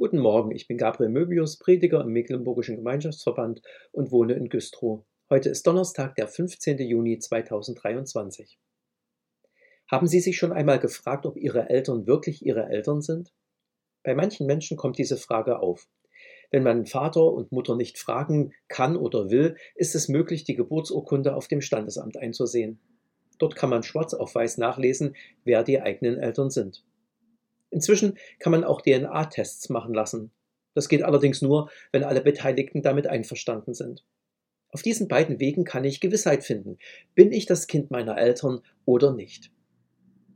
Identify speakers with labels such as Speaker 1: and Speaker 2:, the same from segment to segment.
Speaker 1: Guten Morgen, ich bin Gabriel Möbius, Prediger im Mecklenburgischen Gemeinschaftsverband und wohne in Güstrow. Heute ist Donnerstag, der 15. Juni 2023. Haben Sie sich schon einmal gefragt, ob Ihre Eltern wirklich Ihre Eltern sind? Bei manchen Menschen kommt diese Frage auf. Wenn man Vater und Mutter nicht fragen kann oder will, ist es möglich, die Geburtsurkunde auf dem Standesamt einzusehen. Dort kann man schwarz auf weiß nachlesen, wer die eigenen Eltern sind. Inzwischen kann man auch DNA-Tests machen lassen. Das geht allerdings nur, wenn alle Beteiligten damit einverstanden sind. Auf diesen beiden Wegen kann ich Gewissheit finden. Bin ich das Kind meiner Eltern oder nicht?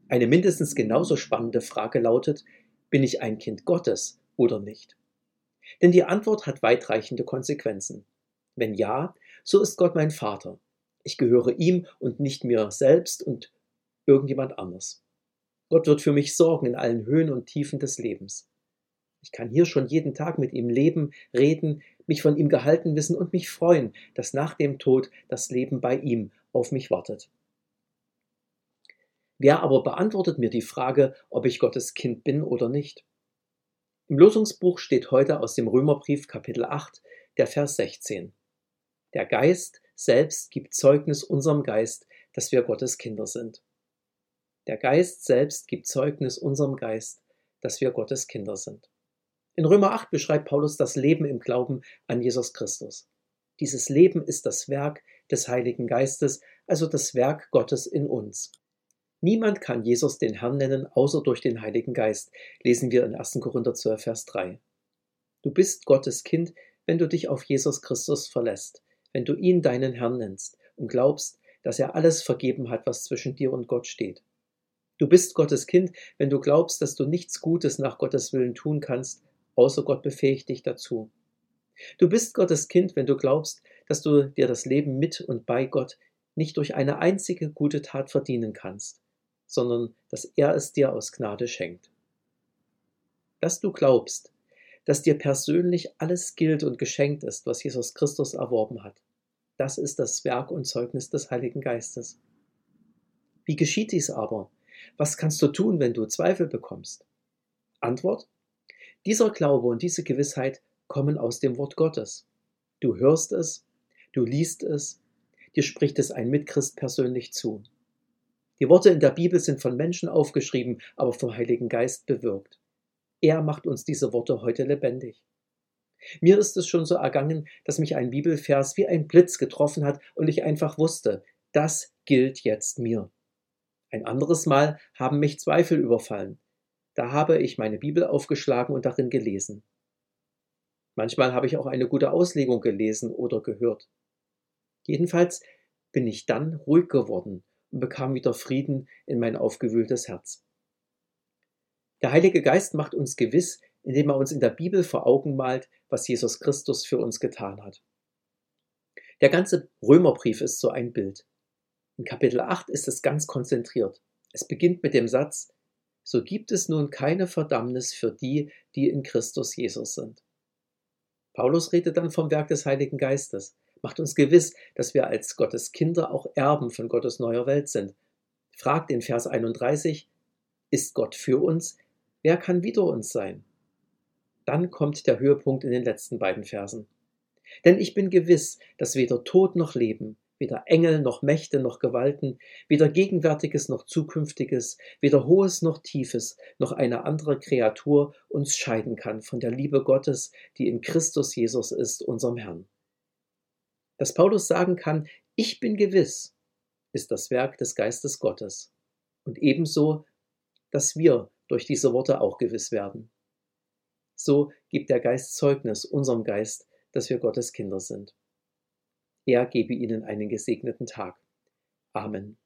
Speaker 1: Eine mindestens genauso spannende Frage lautet, bin ich ein Kind Gottes oder nicht? Denn die Antwort hat weitreichende Konsequenzen. Wenn ja, so ist Gott mein Vater. Ich gehöre ihm und nicht mir selbst und irgendjemand anders. Gott wird für mich sorgen in allen Höhen und Tiefen des Lebens. Ich kann hier schon jeden Tag mit ihm leben, reden, mich von ihm gehalten wissen und mich freuen, dass nach dem Tod das Leben bei ihm auf mich wartet. Wer aber beantwortet mir die Frage, ob ich Gottes Kind bin oder nicht? Im Losungsbuch steht heute aus dem Römerbrief Kapitel 8, der Vers 16. Der Geist selbst gibt Zeugnis unserem Geist, dass wir Gottes Kinder sind. Der Geist selbst gibt Zeugnis unserem Geist, dass wir Gottes Kinder sind. In Römer 8 beschreibt Paulus das Leben im Glauben an Jesus Christus. Dieses Leben ist das Werk des Heiligen Geistes, also das Werk Gottes in uns. Niemand kann Jesus den Herrn nennen, außer durch den Heiligen Geist, lesen wir in 1. Korinther 12, Vers 3. Du bist Gottes Kind, wenn du dich auf Jesus Christus verlässt, wenn du ihn deinen Herrn nennst und glaubst, dass er alles vergeben hat, was zwischen dir und Gott steht. Du bist Gottes Kind, wenn du glaubst, dass du nichts Gutes nach Gottes Willen tun kannst, außer Gott befähigt dich dazu. Du bist Gottes Kind, wenn du glaubst, dass du dir das Leben mit und bei Gott nicht durch eine einzige gute Tat verdienen kannst, sondern dass er es dir aus Gnade schenkt. Dass du glaubst, dass dir persönlich alles gilt und geschenkt ist, was Jesus Christus erworben hat. Das ist das Werk und Zeugnis des Heiligen Geistes. Wie geschieht dies aber? Was kannst du tun, wenn du Zweifel bekommst? Antwort. Dieser Glaube und diese Gewissheit kommen aus dem Wort Gottes. Du hörst es, du liest es, dir spricht es ein Mitchrist persönlich zu. Die Worte in der Bibel sind von Menschen aufgeschrieben, aber vom Heiligen Geist bewirkt. Er macht uns diese Worte heute lebendig. Mir ist es schon so ergangen, dass mich ein Bibelvers wie ein Blitz getroffen hat und ich einfach wusste, das gilt jetzt mir. Ein anderes Mal haben mich Zweifel überfallen. Da habe ich meine Bibel aufgeschlagen und darin gelesen. Manchmal habe ich auch eine gute Auslegung gelesen oder gehört. Jedenfalls bin ich dann ruhig geworden und bekam wieder Frieden in mein aufgewühltes Herz. Der Heilige Geist macht uns gewiss, indem er uns in der Bibel vor Augen malt, was Jesus Christus für uns getan hat. Der ganze Römerbrief ist so ein Bild. In Kapitel 8 ist es ganz konzentriert. Es beginnt mit dem Satz, so gibt es nun keine Verdammnis für die, die in Christus Jesus sind. Paulus redet dann vom Werk des Heiligen Geistes, macht uns gewiss, dass wir als Gottes Kinder auch Erben von Gottes neuer Welt sind. Fragt in Vers 31, ist Gott für uns? Wer kann wider uns sein? Dann kommt der Höhepunkt in den letzten beiden Versen. Denn ich bin gewiss, dass weder Tod noch Leben, weder Engel noch Mächte noch Gewalten, weder Gegenwärtiges noch Zukünftiges, weder Hohes noch Tiefes, noch eine andere Kreatur uns scheiden kann von der Liebe Gottes, die in Christus Jesus ist, unserem Herrn. Dass Paulus sagen kann, ich bin gewiss, ist das Werk des Geistes Gottes. Und ebenso, dass wir durch diese Worte auch gewiss werden. So gibt der Geist Zeugnis unserem Geist, dass wir Gottes Kinder sind. Er gebe Ihnen einen gesegneten Tag. Amen.